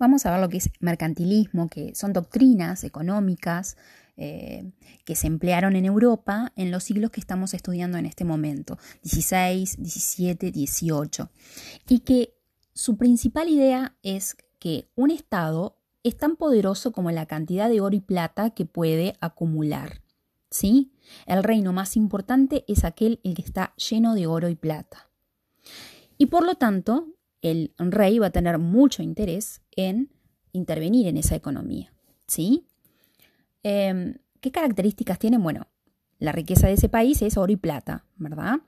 vamos a ver lo que es mercantilismo, que son doctrinas económicas eh, que se emplearon en Europa en los siglos que estamos estudiando en este momento, 16, 17, 18, y que su principal idea es que un Estado es tan poderoso como la cantidad de oro y plata que puede acumular. ¿Sí? El reino más importante es aquel el que está lleno de oro y plata. Y por lo tanto, el rey va a tener mucho interés en intervenir en esa economía. ¿Sí? Em, ¿Qué características tienen? Bueno, la riqueza de ese país es oro y plata, ¿verdad?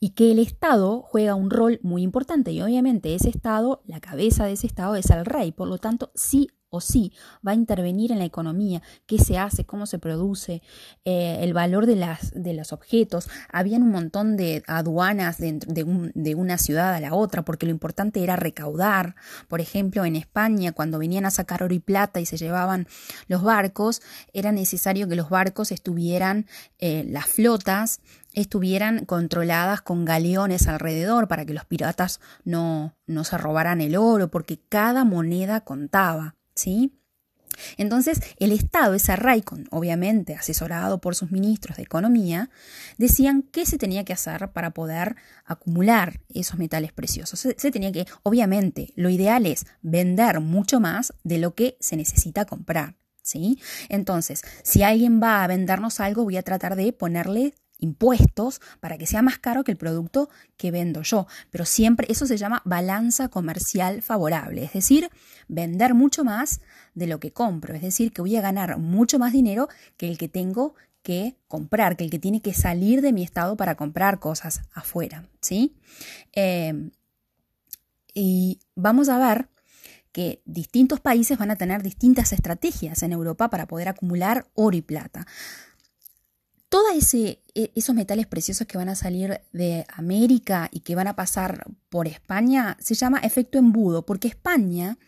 Y que el Estado juega un rol muy importante y obviamente ese Estado, la cabeza de ese Estado es el rey, por lo tanto sí o sí va a intervenir en la economía, qué se hace, cómo se produce, eh, el valor de, las, de los objetos. Habían un montón de aduanas de, de, una ciudad a la otra, porque lo importante era recaudar. Por ejemplo, en España, cuando venían a sacar oro y plata y se llevaban los barcos, era necesario que los barcos estuvieran, eh, las flotas, estuvieran controladas con galeones alrededor para que los piratas no, no se robaran el oro, porque cada moneda contaba. ¿Sí? Entonces, el Estado, ese Raikon, obviamente asesorado por sus ministros de Economía, decían qué se tenía que hacer para poder acumular esos metales preciosos. Se, tenía que, obviamente, lo ideal es vender mucho más de lo que se necesita comprar. ¿Sí? Entonces, si alguien va a vendernos algo, voy a tratar de ponerle impuestos para que sea más caro que el producto que vendo yo. Pero siempre eso se llama balanza comercial favorable, es decir, vender mucho más de lo que compro, es decir, que voy a ganar mucho más dinero que el que tengo que comprar, que el que tiene que salir de mi estado para comprar cosas afuera, ¿sí? Eh, y vamos a ver que distintos países van a tener distintas estrategias en Europa para poder acumular oro y plata todos e, esos metales preciosos que van a salir de América y que van a pasar por España se llama efecto embudo, porque España,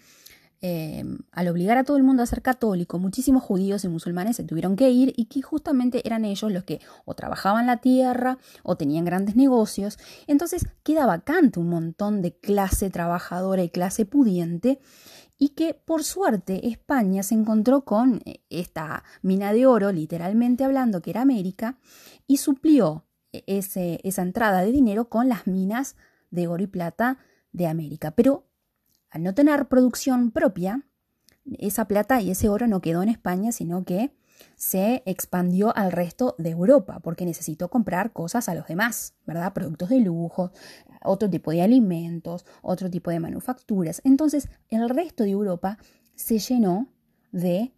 eh, al obligar a todo el mundo a ser católico, muchísimos judíos y musulmanes se tuvieron que ir y que justamente eran ellos los que o trabajaban la tierra o tenían grandes negocios. Entonces queda vacante un montón de clase trabajadora y clase pudiente y que por suerte España se encontró con eh, esta mina de oro, literalmente hablando, que era América, y suplió eh, esa entrada de dinero con las minas de oro y plata de América. Pero al no tener producción propia, esa plata y ese oro no quedó en España, sino que se expandió al resto de Europa, porque necesitó comprar cosas a los demás, ¿verdad? Productos de lujo, otro tipo de alimentos, otro tipo de manufacturas. Entonces, el resto de Europa se llenó de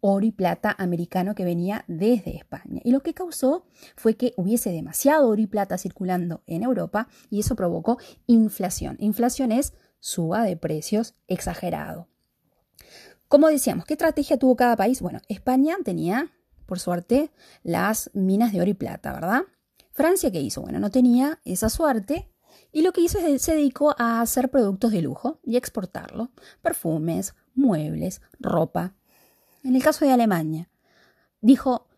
oro y plata americano que venía desde España. Y lo que causó fue que hubiese demasiado oro y plata circulando en Europa y eso provocó inflación. Inflación es suba de precios exagerado. Como decíamos, ¿qué estrategia tuvo cada país? Bueno, España tenía, por suerte, las minas de oro y plata, ¿verdad? Francia, ¿qué hizo? Bueno, no tenía esa suerte y lo que hizo es se dedicó a hacer productos de lujo y exportarlo. Perfumes, muebles, ropa. En el caso de Alemania, dijo,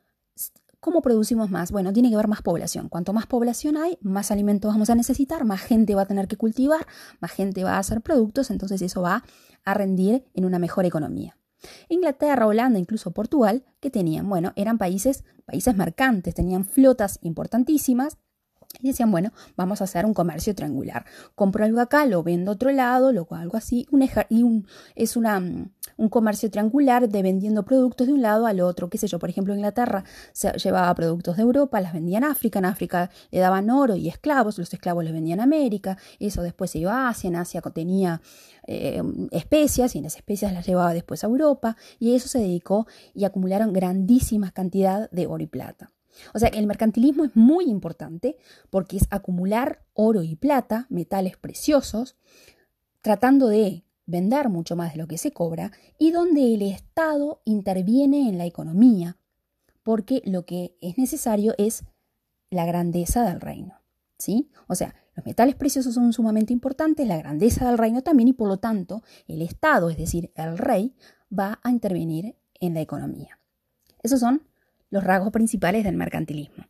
¿Cómo producimos más? Bueno, tiene que haber más población. Cuanto más población hay, más alimentos vamos a necesitar, más gente va a tener que cultivar, más gente va a hacer productos, entonces eso va a rendir en una mejor economía. Inglaterra, Holanda, incluso Portugal, que tenían, bueno, eran países, países mercantes, tenían flotas importantísimas y decían, bueno, vamos a hacer un comercio triangular. Compro algo acá, lo vendo a otro lado, luego algo así. Un y un, es una, mm, un comercio triangular de vendiendo productos de un lado al otro. Qué sé yo, por ejemplo, Inglaterra se llevaba productos de Europa, las vendía en África. En África le daban oro y esclavos, los esclavos los vendían en América. Eso después se iba a Asia. En Asia tenía eh, especias y las especias las llevaba después a Europa. Y eso se dedicó y acumularon grandísimas cantidades de oro y plata. O sea, el mercantilismo es muy importante porque es acumular oro y plata, metales preciosos, tratando de vender mucho más de lo que se cobra y donde el Estado interviene en la economía, porque lo que es necesario es la grandeza del reino. ¿Sí? O sea, los metales preciosos son sumamente importantes, la grandeza del reino también y por lo tanto el Estado, es decir, el rey, va a intervenir en la economía. Esos son los rasgos principales del mercantilismo.